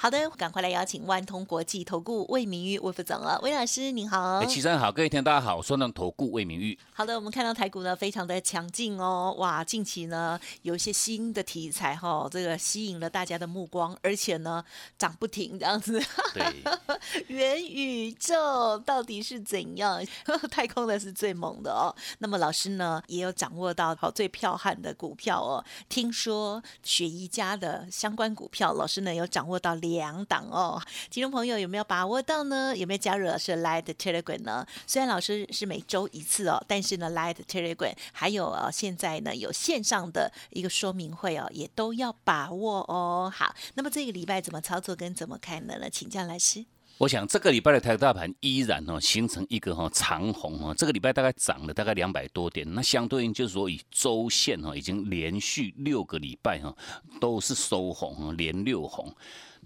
好的，赶快来邀请万通国际投顾魏明玉魏副总了，魏老师您好。哎，齐生好，各位听大家好，我是万投顾魏明玉。好的，我们看到台股呢非常的强劲哦，哇，近期呢有一些新的题材哈，这个吸引了大家的目光，而且呢涨不停这样子。对，元宇宙到底是怎样？太空的是最猛的哦。那么老师呢也有掌握到好最彪悍的股票哦，听说雪姨家的相关股票，老师呢有掌握到。两档哦，听众朋友有没有把握到呢？有没有加入老师 Light Telegram 呢？虽然老师是每周一次哦，但是呢，Light Telegram 还有呃，现在呢有线上的一个说明会哦，也都要把握哦。好，那么这个礼拜怎么操作跟怎么看呢？请教老师。我想这个礼拜的台股大盘依然哦形成一个哈长红哦，这个礼拜大概涨了大概两百多点，那相对应就是说以周线哈已经连续六个礼拜哈都是收红连六红。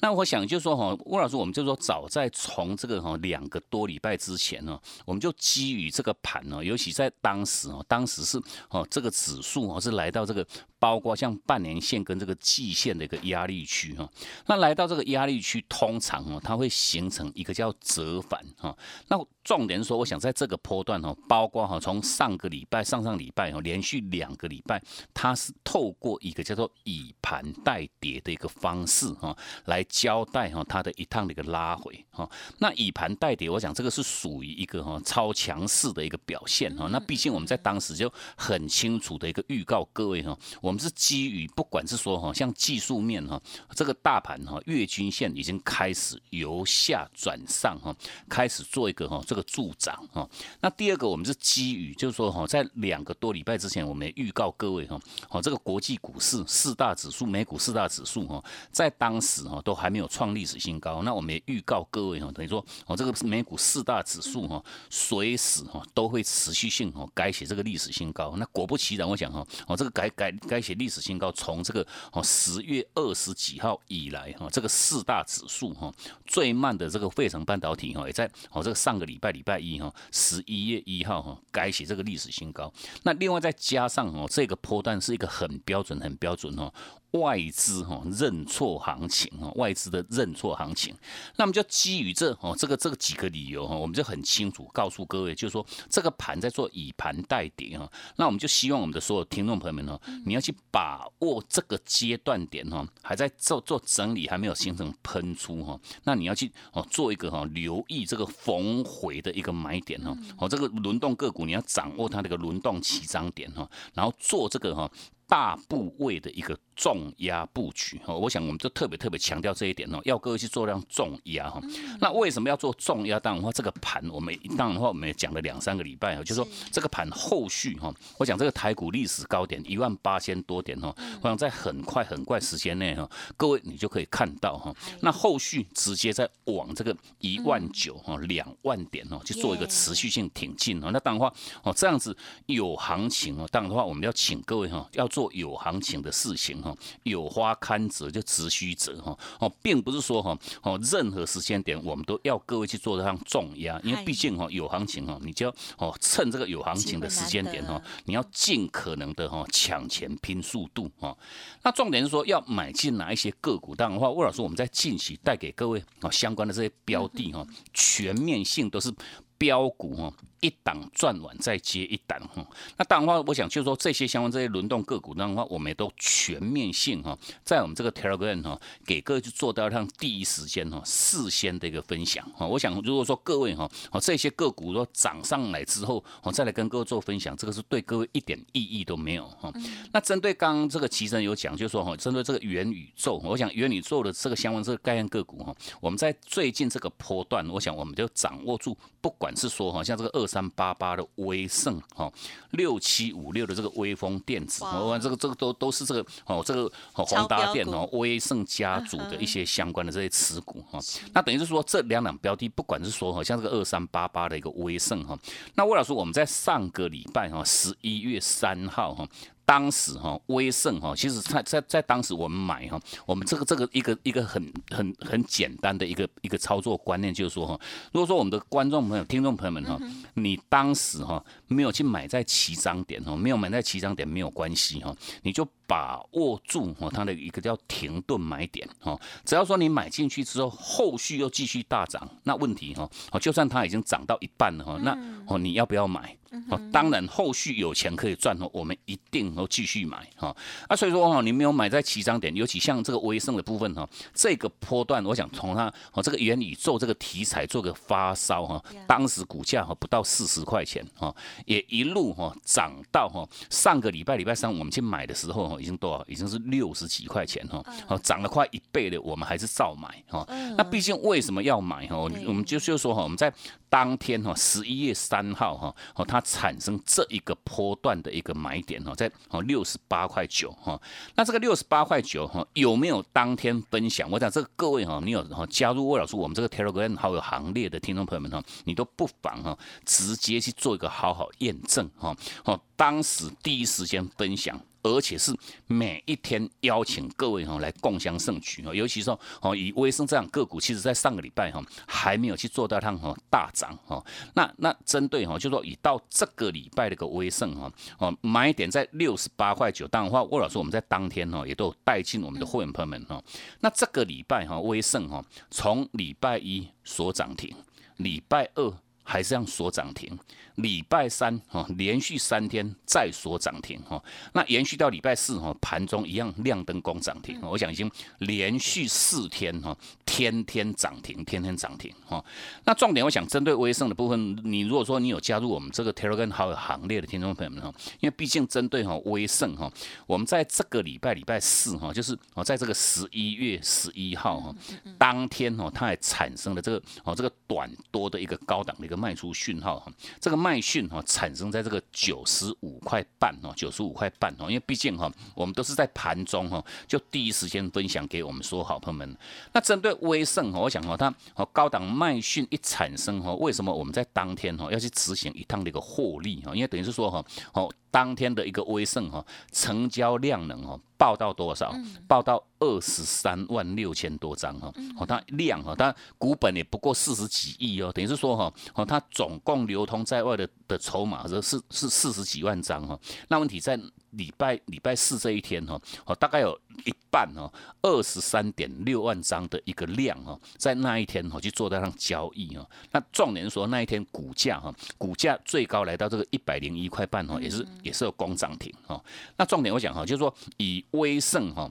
那我想就是说哈，吴老师，我们就说早在从这个哈两个多礼拜之前呢，我们就基于这个盘呢，尤其在当时哦，当时是哦这个指数哦是来到这个包括像半年线跟这个季线的一个压力区哈，那来到这个压力区，通常哦它会形成一个叫折返哈。那重点说，我想在这个波段哦，包括哈从上个礼拜、上上礼拜哦，连续两个礼拜，它是透过一个叫做以盘带跌的一个方式哈来。交代哈，它的一趟的一个拉回哈，那以盘带跌，我想这个是属于一个哈超强势的一个表现哈。那毕竟我们在当时就很清楚的一个预告各位哈，我我们是基于不管是说哈，像技术面哈，这个大盘哈月均线已经开始由下转上哈，开始做一个哈这个助涨哈。那第二个我们是基于就是说哈，在两个多礼拜之前，我们预告各位哈，好这个国际股市四大指数、美股四大指数哈，在当时哈都。还没有创历史新高，那我们也预告各位哈，等于说哦，这个美股四大指数哈，随时哈都会持续性哦改写这个历史新高。那果不其然，我想哈，哦这个改改改写历史新高，从这个哦十月二十几号以来哈，这个四大指数哈最慢的这个费城半导体哈，也在哦这个上个礼拜礼拜一哈十一月一号哈改写这个历史新高。那另外再加上哦这个波段是一个很标准很标准哦。外资哈认错行情哈，外资的认错行情，那么就基于这哦这个这个几个理由哈，我们就很清楚告诉各位，就是说这个盘在做以盘代跌哈，那我们就希望我们的所有听众朋友们呢，你要去把握这个阶段点哈，还在做做整理，还没有形成喷出哈，那你要去哦做一个哈留意这个逢回的一个买点哈，哦这个轮动个股你要掌握它这个轮动起涨点哈，然后做这个哈。大部位的一个重压布局哈，我想我们就特别特别强调这一点哦，要各位去做量重压哈。那为什么要做重压？当然话，这个盘我们当然话我们也讲了两三个礼拜啊，就说这个盘后续哈，我讲这个台股历史高点一万八千多点哈，我想在很快很快时间内哈，各位你就可以看到哈，那后续直接在往这个一万九哈两万点哦去做一个持续性挺进哦。那当然话哦这样子有行情哦，当然的话我们要请各位哈要。做有行情的事情哈，有花堪折就直须折哈哦，并不是说哈哦任何时间点我们都要各位去做这样重压，因为毕竟哈有行情哈，你就要哦趁这个有行情的时间点哈，你要尽可能的哈抢钱拼速度哈。那重点是说要买进哪一些个股？当然的话，魏老师我们在近期带给各位啊相关的这些标的哈，全面性都是。标股哈，一档赚完再接一档哈。那当然话，我想就是说这些相关这些轮动个股，当然话我们也都全面性哈，在我们这个 Telegram 哈，给各位去做到让第一时间哈，事先的一个分享哈。我想如果说各位哈，哦这些个股说涨上来之后，我再来跟各位做分享，这个是对各位一点意义都没有哈。那针对刚刚这个齐生有讲，就是说哈，针对这个元宇宙，我想元宇宙的这个相关这个概念个股哈，我们在最近这个波段，我想我们就掌握住，不管管是说哈，像这个二三八八的威盛哈，六七五六的这个威风电子，哦，这个这个都都是这个哦，这个宏达电哦，威盛家族的一些相关的这些持股哈。那等于是说这两档标的，不管是说哈，像这个二三八八的一个威盛哈，那魏老师我们在上个礼拜哈，十一月三号哈。当时哈，威盛哈，其实在在在当时我们买哈，我们这个这个一个一个很很很简单的一个一个操作观念，就是说哈，如果说我们的观众朋友、听众朋友们哈，你当时哈没有去买在起涨点哈，没有买在起涨点没有关系哈，你就把握住哈它的一个叫停顿买点哈，只要说你买进去之后，后续又继续大涨，那问题哈，哦就算它已经涨到一半了哈，那哦你要不要买？哦，当然后续有钱可以赚哦，我们一定要继续买哈。啊，所以说哈，你没有买在起涨点，尤其像这个微升的部分哈，这个波段，我想从它哦这个元宇宙这个题材做个发烧哈，当时股价哈不到四十块钱哈，也一路哈涨到哈上个礼拜礼拜三我们去买的时候哈，已经多少？已经是六十几块钱哈，哦涨了快一倍的，我们还是照买哈。那毕竟为什么要买哈？我们就就说哈，我们在当天哈十一月三号哈，哦它。产生这一个波段的一个买点哈，在哦六十八块九哈，那这个六十八块九哈有没有当天分享？我想这个各位哈，你有哈加入魏老师我们这个 Telegram 好友行列的听众朋友们哈，你都不妨哈直接去做一个好好验证哈，哦当时第一时间分享。而且是每一天邀请各位哈来共襄盛举哈，尤其说哦以威生这样个股，其实在上个礼拜哈还没有去做到它哈大涨哈。那那针对哈，就说以到这个礼拜的个威盛哈哦买点在六十八块九，当然话魏老师我们在当天哈也都有带进我们的会员朋友们哈。那这个礼拜哈威盛哈从礼拜一所涨停，礼拜二还是让锁涨停。礼拜三哈，连续三天再锁涨停哈，那延续到礼拜四哈，盘中一样亮灯攻涨停。我想已经连续四天哈，天天涨停，天天涨停哈。那重点我想针对威盛的部分，你如果说你有加入我们这个 Telegram 好友行列的听众朋友们哈，因为毕竟针对哈威盛哈，我们在这个礼拜礼拜四哈，就是哦在这个十一月十一号哈，当天哈，它还产生了这个哦这个短多的一个高档的一个卖出讯号哈，这个。卖讯哈产生在这个九十五块半哦，九十五块半哦，因为毕竟哈，我们都是在盘中哈，就第一时间分享给我们说好朋友们。那针对威盛哈，我想哈，它哦高档卖讯一产生哈，为什么我们在当天哈要去执行一趟的一个获利哈？因为等于是说哈，哦。当天的一个威盛哈，成交量能哈，报到多少？报到二十三万六千多张哈，哦，它量哈，它股本也不过四十几亿哦，等于是说哈，哦，它总共流通在外的的筹码是是是四十几万张哈，那问题在。礼拜礼拜四这一天哈，哦，大概有一半哦，二十三点六万张的一个量哦，在那一天哈去做那上交易哦。那重点说那一天股价哈，股价最高来到这个一百零一块半哦，也是也是有攻涨停哦。那重点我讲哈，就是说以威盛哈。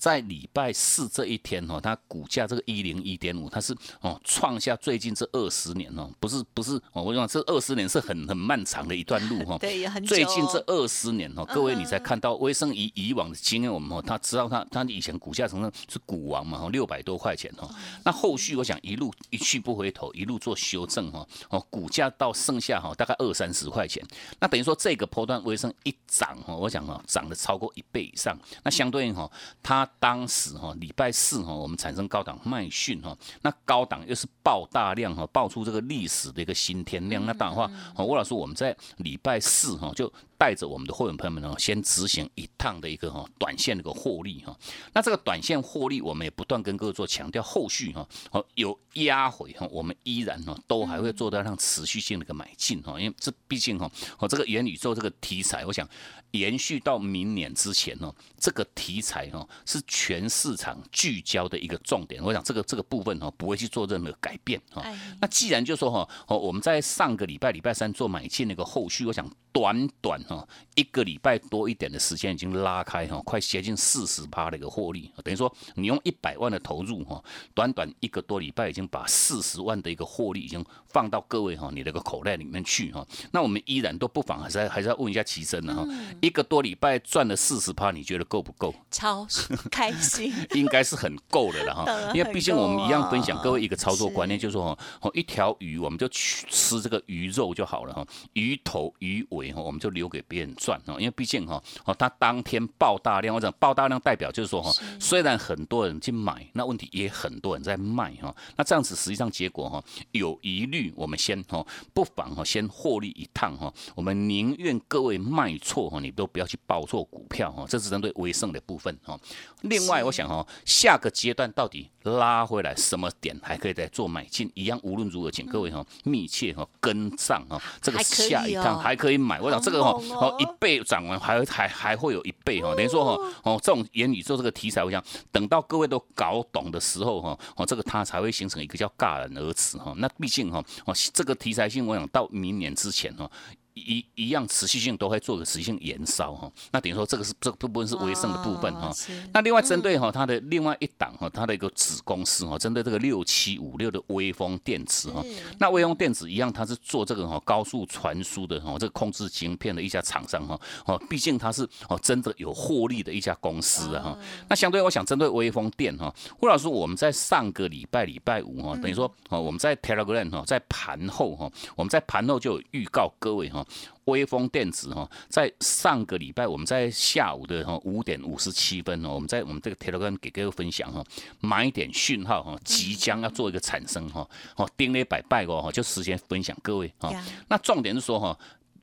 在礼拜四这一天哈，它股价这个一零一点五，它是哦创下最近这二十年哦，不是不是哦，我讲这二十年是很很漫长的一段路哈。对，很最近这二十年哦，各位你才看到威生以以往的经验，我们哦，他知道他他以前股价成了是股王嘛，六百多块钱哦。那后续我想一路一去不回头，一路做修正哈，哦，股价到剩下哈大概二三十块钱，那等于说这个波段威生一涨哈，我想哈涨了超过一倍以上，那相对应哈它。当时哈礼拜四哈我们产生高档卖讯哈，那高档又是爆大量哈，爆出这个历史的一个新天量。那当然话，吴老师我们在礼拜四哈就带着我们的会员朋友们呢，先执行一趟的一个哈短线的一个获利哈。那这个短线获利，我们也不断跟各位做强调，后续哈哦有压回哈，我们依然呢都还会做到让持续性的一个买进哈，因为这毕竟哈哦这个元宇宙这个题材，我想。延续到明年之前哦，这个题材哈是全市场聚焦的一个重点。我想这个这个部分哈不会去做任何改变哈。那既然就说哈哦我们在上个礼拜礼拜三做买进那个后续，我想短短啊，一个礼拜多一点的时间已经拉开哈，快接近四十趴的一个获利，等于说你用一百万的投入哈，短短一个多礼拜已经把四十万的一个获利已经放到各位哈你那个口袋里面去哈。那我们依然都不妨还是还是要问一下齐生的哈，一个多礼拜赚了四十趴，你觉得够不够？超开心，应该是很够的了哈。因为毕竟我们一样分享各位一个操作观念，就是说哦，一条鱼我们就去吃这个鱼肉就好了哈，鱼头鱼尾哈我们就留给别人赚哈。因为毕竟哈哦，它当天爆大量或者爆大量代表就是说哈，虽然很多人去买，那问题也很多人在卖哈。那这样子实际上结果哈有疑虑，我们先哈不妨哈先获利一趟哈。我们宁愿各位卖错哈，你都不要去报错股票哈。这是针对微胜的部分哈。另外我想哈，下个阶段到底拉回来什么点还可以再做买进？一样无论如何，请各位哈密切哈跟上哈，这个下一趟还可以买。我想这个哈哦一倍涨完还还还会有一倍哈，等于说哈哦这种元宇宙这个题材，我想等到各位都搞懂的时候哈哦这个它才会形成一个叫戛然而止哈。那毕竟哈哦这个题材性，我想到明年之前哦。一一样持续性都会做个持续性延烧哈，那等于说这个是这个部分是微胜的部分哈。那另外针对哈它的另外一档哈，它的一个子公司哈，针对这个六七五六的微风电子哈，那微风电子一样，它是做这个哈高速传输的哈，这个控制晶片的一家厂商哈，哦，毕竟它是哦真的有获利的一家公司啊哈。那相对我想针对微风电哈，胡老师我们在上个礼拜礼拜五哈，等于说哦我们在 Telegram 哈，在盘后哈，我们在盘后就有预告各位哈。微风电子哈，在上个礼拜，我们在下午的哈五点五十七分哦，我们在我们这个 Telegram 给各位分享哈，买点讯号哈，即将要做一个产生哈，哦，盯了百拜哦，就时间分享各位哈，那重点是说哈。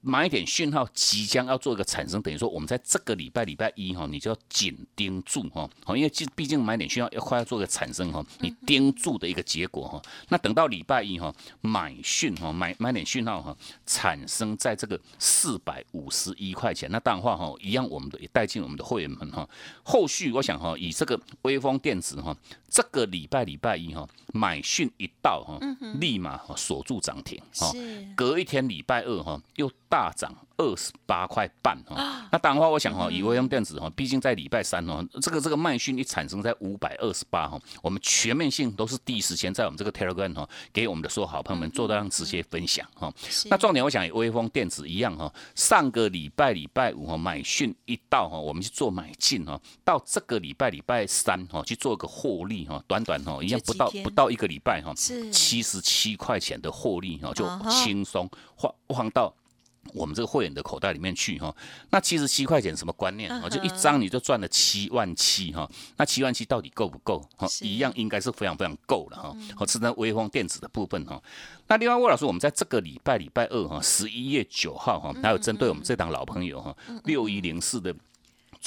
买点讯号即将要做一个产生，等于说我们在这个礼拜礼拜一哈，你就要紧盯住哈，好，因为毕竟买点讯号要快要做个产生哈，你盯住的一个结果哈，那等到礼拜一哈，买讯哈，买买点讯号哈，产生在这个四百五十一块钱，那当然话哈，一样我们的也带进我们的会员们哈，后续我想哈，以这个微风电子哈，这个礼拜礼拜一哈，买讯一到哈，立马锁住涨停哈，隔一天礼拜二哈又大。大涨二十八块半哈，那当然话，我想哈，以微用电子哈，毕竟在礼拜三哦，这个这个卖讯一产生在五百二十八哈，我们全面性都是第一时间在我们这个 Telegram 哈，给我们的所有好朋友们做到样直接分享哈。那重点我想以微风电子一样哈，上个礼拜礼拜五哈买讯一到哈，我们去做买进哈，到这个礼拜礼拜三哈去做个获利哈，短短哈一样不到不到一个礼拜哈，七十七块钱的获利哈，就轻松放放到。我们这个会员的口袋里面去哈，那七十七块钱什么观念啊？就一张你就赚了七万七哈，那七万七到底够不够？哈，一样应该是非常非常够了哈。好，是在微风电子的部分哈。那另外魏老师，我们在这个礼拜礼拜二哈，十一月九号哈，还有针对我们这档老朋友哈，六一零四的。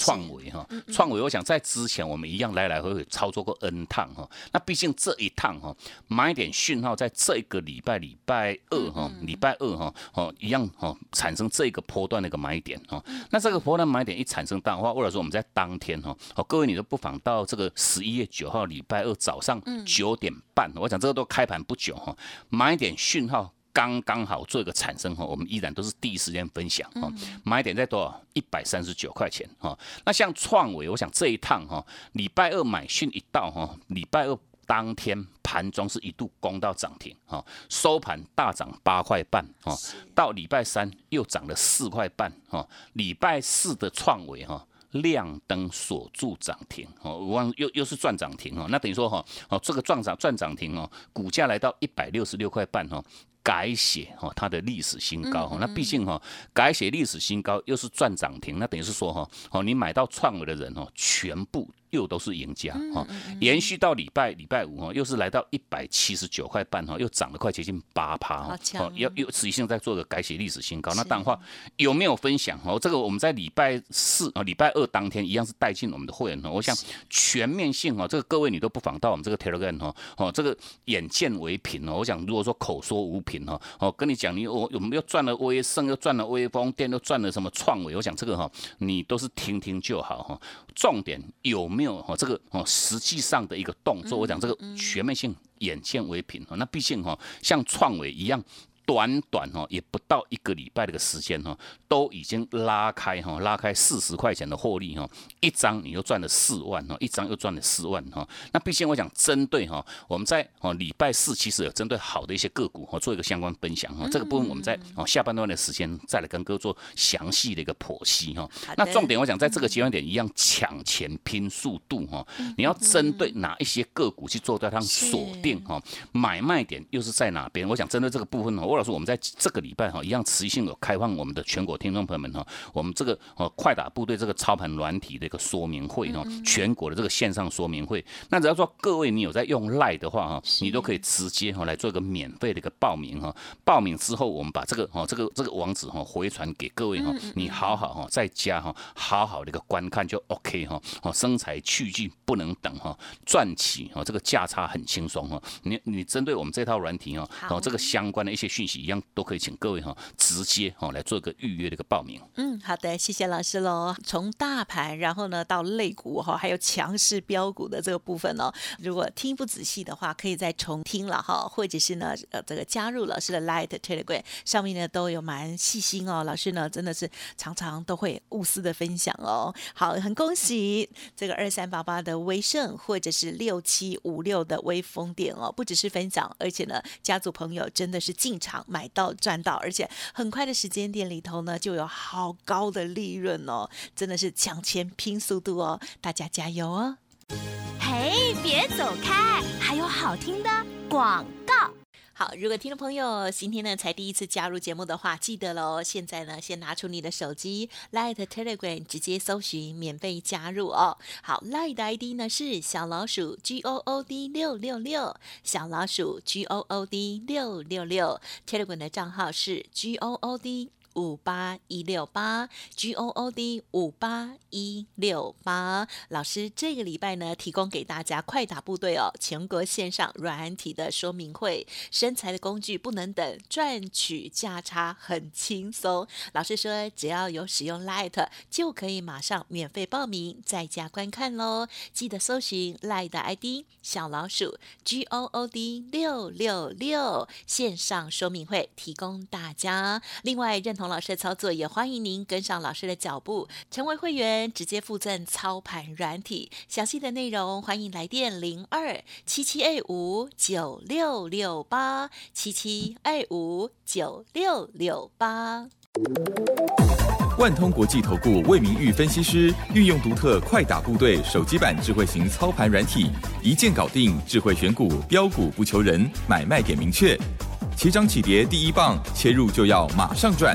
创维哈，创维，我想在之前我们一样来来回回操作过 N 趟哈，那毕竟这一趟哈，买点讯号在这个礼拜礼拜二哈，礼拜二哈，哦一样哈，产生这个波段的一个买点哈，那这个波段买点一产生的话，或者说我们在当天哈，哦各位你都不妨到这个十一月九号礼拜二早上九点半，我想这个都开盘不久哈，买点讯号。刚刚好做一个产生哈，我们依然都是第一时间分享哈，买点在多少？一百三十九块钱哈。那像创维，我想这一趟哈，礼拜二买讯一到哈，礼拜二当天盘中是一度攻到涨停哈，收盘大涨八块半哈，到礼拜三又涨了四块半哈，礼拜四的创维哈。亮灯锁住涨停哦，我忘又又是赚涨停哦，那等于说哈哦，这个赚涨赚涨停哦，股价来到一百六十六块半哦，改写哈它的历史新高哈，那毕竟哈改写历史新高又是赚涨停，那等于是说哈哦你买到创维的人哦全部。又都是赢家哈，延续到礼拜礼拜五哈，又是来到一百七十九块半哈，又涨了快接近八趴哈，哦，要又持续性在做个改写历史新高。那当然话有没有分享哦？这个我们在礼拜四啊，礼拜二当天一样是带进我们的会员哈。我想全面性哈，这个各位你都不妨到我们这个 Telegram 哈，哦，这个眼见为凭哦。我想如果说口说无凭哈，哦，跟你讲你我我们又赚了微盛，又赚了微风电，又赚了什么创维，我想这个哈，你都是听听就好哈。重点有没有哈？这个哦，实际上的一个动作，我讲这个全面性眼见为凭哈。那毕竟哈，像创伟一样。短短哈也不到一个礼拜的个时间哈，都已经拉开哈，拉开四十块钱的获利哈，一张你又赚了四万哈，一张又赚了四万哈。那毕竟我想针对哈，我们在哦礼拜四其实有针对好的一些个股哈做一个相关分享哈，这个部分我们在哦下半段的时间再来跟哥做详细的一个剖析哈。那重点我想在这个阶段点一样抢钱拼速度哈，你要针对哪一些个股去做对它锁定哈，买卖点又是在哪边？我想针对这个部分呢，我老师我们在这个礼拜哈一样持续性有开放我们的全国听众朋友们哈，我们这个呃快打部队这个操盘软体的一个说明会哈，全国的这个线上说明会。那只要说各位你有在用赖的话哈，你都可以直接哈来做一个免费的一个报名哈。报名之后，我们把这个哈这个这个网址哈回传给各位哈，你好好哈在家哈好好的一个观看就 OK 哈。哦，生财去具不能等哈，赚起哦这个价差很轻松哈。你你针对我们这套软体哈，哦这个相关的一些讯息一样都可以请各位哈直接哈来做一个预约的一个报名。嗯，好的，谢谢老师喽。从大盘，然后呢到类股哈，还有强势标股的这个部分哦，如果听不仔细的话，可以再重听了哈，或者是呢呃这个加入老师的 Light Telegram 上面呢都有蛮细心哦，老师呢真的是常常都会无私的分享哦。好，很恭喜这个二三八八的威盛，或者是六七五六的微风电哦，不只是分享，而且呢家族朋友真的是进场买到赚到，而且很快的时间点里头呢就有好高的利润哦，真的是抢钱拼速度哦，大家加油哦！嘿，别走开，还有好听的广告。好，如果听众朋友今天呢才第一次加入节目的话，记得喽，现在呢先拿出你的手机，Light Telegram 直接搜寻免费加入哦。好，Light 的 ID 呢是小老鼠 G O O D 六六六，小老鼠 G O O D 六六六，Telegram 的账号是 G O O D。五八一六八 G O O D 五八一六八，老师这个礼拜呢，提供给大家快打部队哦，全国线上软体的说明会，身材的工具不能等，赚取价差很轻松。老师说，只要有使用 Light 就可以马上免费报名，在家观看喽。记得搜寻 Light 的 ID 小老鼠 G O O D 六六六，线上说明会提供大家。另外认。同老师的操作，也欢迎您跟上老师的脚步，成为会员，直接附赠操盘软体。详细的内容，欢迎来电零二七七二五九六六八七七二五九六六八。万通国际投顾魏明玉分析师运用独特快打部队手机版智慧型操盘软体，一键搞定智慧选股标股不求人，买卖点明确。起涨起跌第一棒，切入就要马上赚。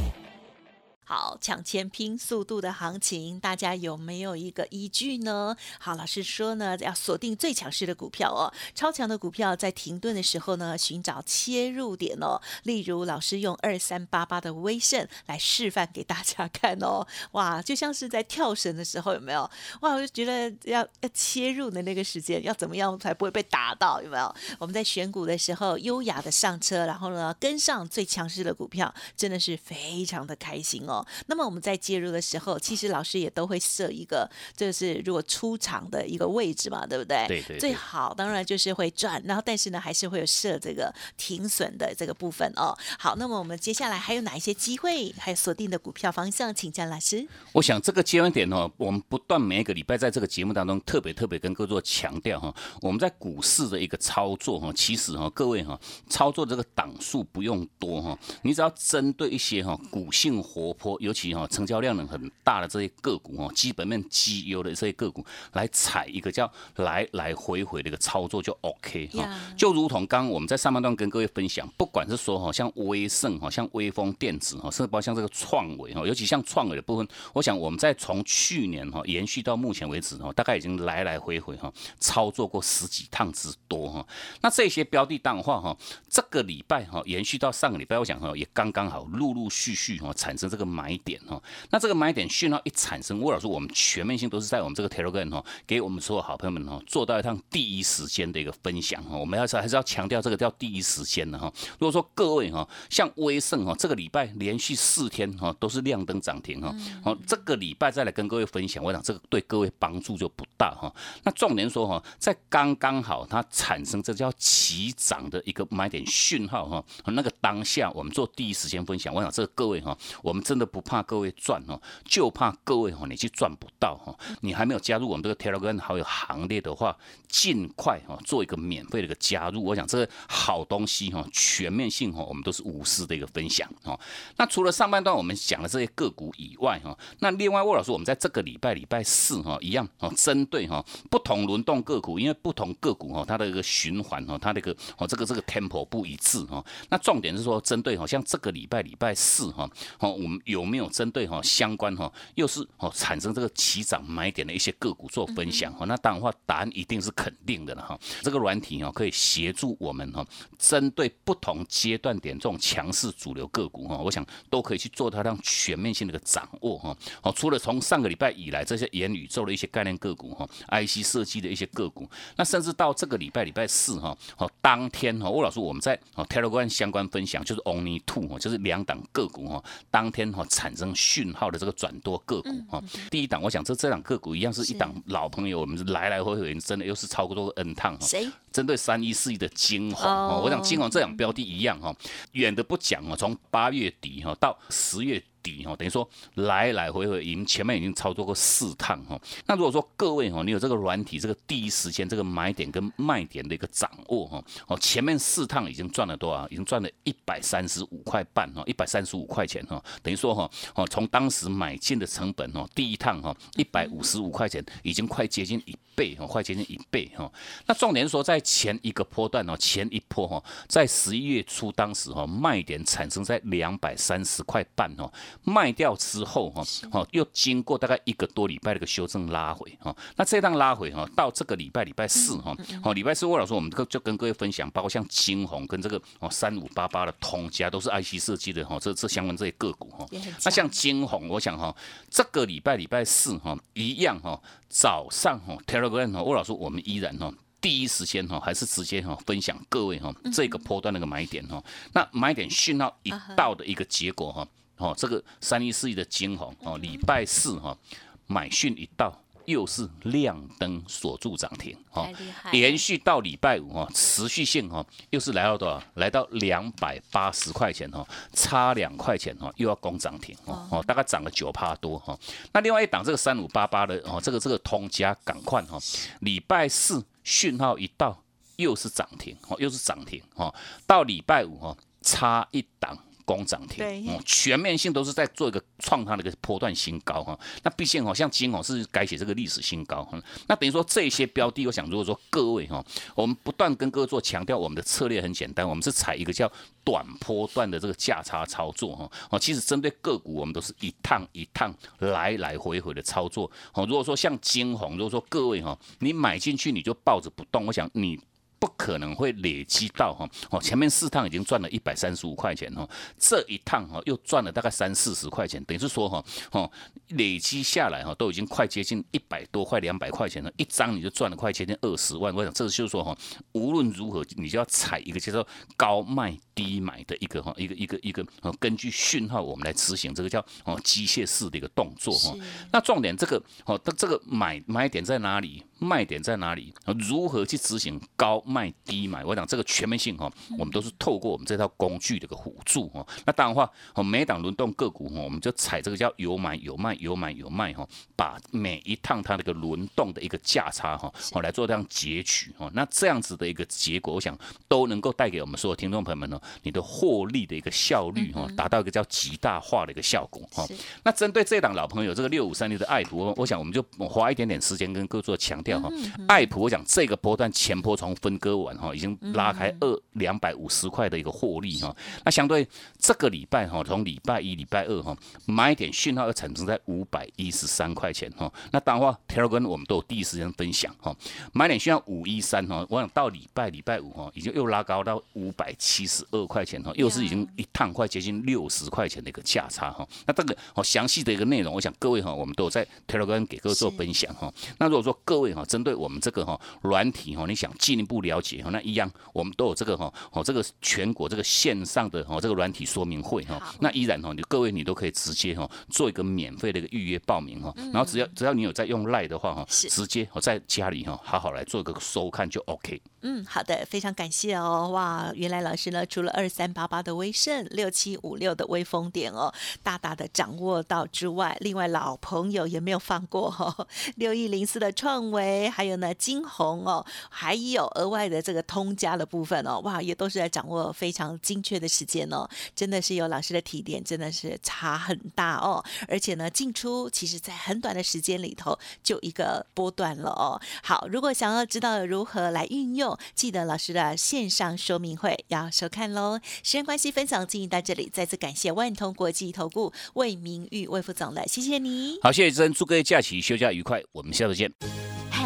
抢钱拼速度的行情，大家有没有一个依据呢？好，老师说呢，要锁定最强势的股票哦，超强的股票在停顿的时候呢，寻找切入点哦。例如，老师用二三八八的威盛来示范给大家看哦。哇，就像是在跳绳的时候，有没有？哇，我就觉得要要切入的那个时间要怎么样才不会被打到？有没有？我们在选股的时候，优雅的上车，然后呢，跟上最强势的股票，真的是非常的开心哦。那么我们在介入的时候，其实老师也都会设一个，就是如果出场的一个位置嘛，对不对？对对。最好当然就是会赚，然后但是呢，还是会有设这个停损的这个部分哦。好，那么我们接下来还有哪一些机会，还有锁定的股票方向，请江老师。我想这个阶段点哦，我们不断每一个礼拜在这个节目当中特别特别跟各位做强调哈，我们在股市的一个操作哈，其实哈，各位哈，操作这个档数不用多哈，你只要针对一些哈股性活泼。尤其哈成交量呢很大的这些个股哦，基本面绩优的这些个股来踩一个叫来来回回的一个操作就 OK 哈，就如同刚刚我们在上半段跟各位分享，不管是说哈像威盛哈，像威风电子哈，甚至包括像这个创维哈，尤其像创维的部分，我想我们在从去年哈延续到目前为止哈，大概已经来来回回哈操作过十几趟之多哈。那这些标的淡化哈，这个礼拜哈延续到上个礼拜，我想哈也刚刚好陆陆续续哈产生这个买。买点点哈。那这个买点讯号一产生，魏老师我们全面性都是在我们这个 Telegram 哦，给我们所有好朋友们哦做到一趟第一时间的一个分享哈。我们要是还是要强调这个叫第一时间的哈。如果说各位哈，像威盛哈，这个礼拜连续四天哈都是亮灯涨停哈，哦，这个礼拜再来跟各位分享，我想这个对各位帮助就不大哈。那重点说哈，在刚刚好它产生这叫起涨的一个买点讯号哈，那个当下我们做第一时间分享，我想这个各位哈，我们真的不怕各位赚哈，就怕各位哈你去赚不到哈。你还没有加入我们这个 Telegram 好友行列的话，尽快哈做一个免费的一个加入。我想这个好东西哈，全面性哈，我们都是无私的一个分享哈。那除了上半段我们讲的这些个股以外哈，那另外魏老师我们在这个礼拜礼拜四哈一样哦，针对哈不同轮动个股，因为不同个股哈它的一个循环哈，它的一个哦这个这个 tempo 不一致哈。那重点是说针对好像这个礼拜礼拜四哈，哦我们有没有针对哈相关哈又是哦产生这个起涨买点的一些个股做分享哈？那当然话答案一定是肯定的了哈。这个软体哈可以协助我们哈，针对不同阶段点这种强势主流个股哈，我想都可以去做它让全面性的一个掌握哈。哦，除了从上个礼拜以来这些元宇宙的一些概念个股哈，IC 设计的一些个股，那甚至到这个礼拜礼拜四哈，哦当天哈，魏老师我们在哦 Telegram 相关分享就是 Only Two 哈，就是两档个股哈，当天哈产生讯号的这个转多个股哈。第一档我想这这档个股一样是一档老朋友，我们是来来回回真的又是超过多个 N 趟哈。谁？针对三一四一的金红哦，我想金红这两标的一样哈，远的不讲哦，从八月底哈到十月。底哈，等于说来来回回已经前面已经操作过四趟哈。那如果说各位哈，你有这个软体，这个第一时间这个买点跟卖点的一个掌握哈，哦，前面四趟已经赚了多少？已经赚了一百三十五块半哈，一百三十五块钱哈。等于说哈，哦，从当时买进的成本哈，第一趟哈一百五十五块钱，已经快接近一倍哈，快接近一倍哈。那重点说在前一个波段哦，前一波哈，在十一月初当时哈，卖点产生在两百三十块半哦。卖掉之后哈，哦，又经过大概一个多礼拜的一个修正拉回哈，那这趟拉回哈，到这个礼拜礼拜四哈，哦，礼拜四魏老师我们就跟各位分享，包括像金红跟这个哦三五八八的通家都是 IC 设计的哈，这这相关这些个股哈，那像金红，我想哈，这个礼拜礼拜四哈一样哈，早上哈 Telegram 哈，魏老师我们依然哈。第一时间哈，还是直接哈分享各位哈这个波段那个买点哈，那买点讯号一到的一个结果哈。哦，这个三一四一的金红哦，礼拜四哈买讯一到，又是亮灯锁住涨停哦，连续到礼拜五哈，持续性哈，又是来到多少？来到两百八十块钱哈，差两块钱哈，又要攻涨停哦，哦，大概涨了九趴多哈。那另外一档这个三五八八的哦，这个这个通家赶快哈，礼拜四讯号一到，又是涨停哦，又是涨停哦，到礼拜五哈，差一档。攻涨停，哦，全面性都是在做一个创它的一个波段新高哈。那毕竟哦，像金哦是改写这个历史新高哈。那等于说这些标的，我想如果说各位哈，我们不断跟各位做强调，我们的策略很简单，我们是采一个叫短波段的这个价差操作哈。哦，其实针对个股，我们都是一趟一趟来来回回的操作。哦，如果说像金红，如果说各位哈，你买进去你就抱着不动，我想你。不可能会累积到哈哦，前面四趟已经赚了一百三十五块钱哈，这一趟哈又赚了大概三四十块钱，等于是说哈哦累积下来哈都已经快接近一百多块两百块钱了，一张你就赚了快接近二十万。我想这就是说哈，无论如何你就要踩一个叫做高卖低买的一个哈一个一个一个根据讯号我们来执行这个叫哦机械式的一个动作哈。那重点这个哦它这个买买点在哪里？卖点在哪里？如何去执行高卖低买？我讲这个全面性哈，我们都是透过我们这套工具的一个辅助哈。那当然话，每档轮动个股哈，我们就踩这个叫有买有卖有买有卖哈，把每一趟它那个轮动的一个价差哈，哦来做这样截取哈。那这样子的一个结果，我想都能够带给我们所有听众朋友们呢，你的获利的一个效率哈，达到一个叫极大化的一个效果哈。那针对这档老朋友，这个六五三六的爱普，我想我们就花一点点时间跟各位做强调。哈，爱普我讲这个波段前波从分割完哈，已经拉开二两百五十块的一个获利哈。那相对这个礼拜哈，从礼拜一、礼拜二哈，买点讯号要产生在五百一十三块钱哈。那当然话，Telegram 我们都有第一时间分享哈。买点讯号五一三哈，我想到礼拜礼拜五哈，已经又拉高到五百七十二块钱哈，又是已经一趟快接近六十块钱的一个价差哈。那这个好详细的一个内容，我想各位哈，我们都有在 Telegram 给各位做分享哈。那如果说各位哈，针对我们这个哈软体哈，你想进一步了解哈，那一样我们都有这个哈哦这个全国这个线上的哦这个软体说明会哈，那依然哈你各位你都可以直接哈做一个免费的一个预约报名哈，然后只要只要你有在用赖的话哈，直接我在家里哈好好来做一个收看就 OK。嗯，好的，非常感谢哦。哇，原来老师呢，除了二三八八的威盛、六七五六的微风点哦，大大的掌握到之外，另外老朋友也没有放过哈，六一零四的创维，还有呢金红哦，还有额外的这个通家的部分哦，哇，也都是在掌握非常精确的时间哦，真的是有老师的提点，真的是差很大哦。而且呢，进出其实在很短的时间里头就一个波段了哦。好，如果想要知道如何来运用。记得老师的线上说明会要收看喽。时间关系，分享进行到这里，再次感谢万通国际投顾魏明玉魏副总了，谢谢你。好，谢谢真，祝各位假期休假愉快，我们下次见。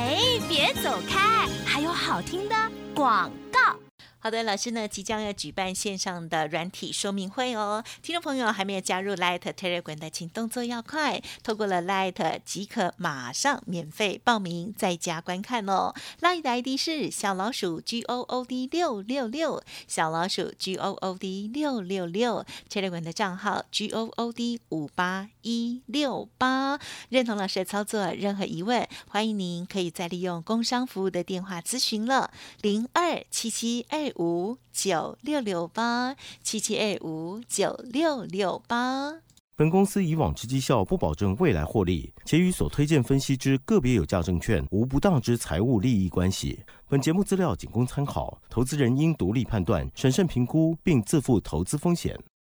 哎，别走开，还有好听的广告。好的，老师呢即将要举办线上的软体说明会哦。听众朋友还没有加入 Light Telegram 的，请动作要快，透过了 Light 即可马上免费报名，在家观看哦。Light 的 ID 是小老鼠 G O O D 六六六，小老鼠 G O O D 六六六，Telegram 的账号 G O O D 五八一六八。认同老师的操作，任何疑问，欢迎您可以再利用工商服务的电话咨询了，零二七七二。五九六六八七七二五九六六八。本公司以往之绩效不保证未来获利，且与所推荐分析之个别有价证券无不当之财务利益关系。本节目资料仅供参考，投资人应独立判断、审慎评估，并自负投资风险。